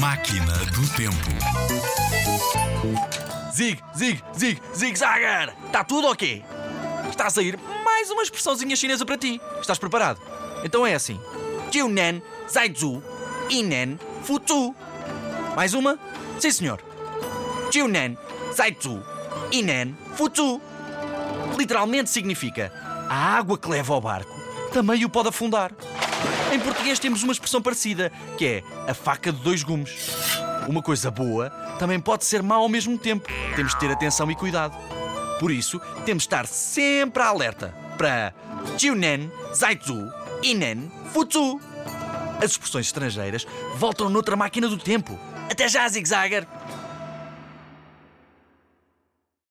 Máquina do Tempo. Zig, zig, zig, zig zagger! Está tudo ok? Está a sair mais uma expressãozinha chinesa para ti. Estás preparado? Então é assim: Jiunen, Zaizu, Inen, Futu. Mais uma? Sim, senhor. Jiunen, Zaizu, Inen, Futu. Literalmente significa a água que leva ao barco também o pode afundar. Em português temos uma expressão parecida, que é a faca de dois gumes. Uma coisa boa também pode ser má ao mesmo tempo. Temos de ter atenção e cuidado. Por isso, temos de estar sempre alerta para Jiunen, Zaizu, Inen, Futu. As expressões estrangeiras voltam noutra máquina do tempo. Até já, Zig Zagger!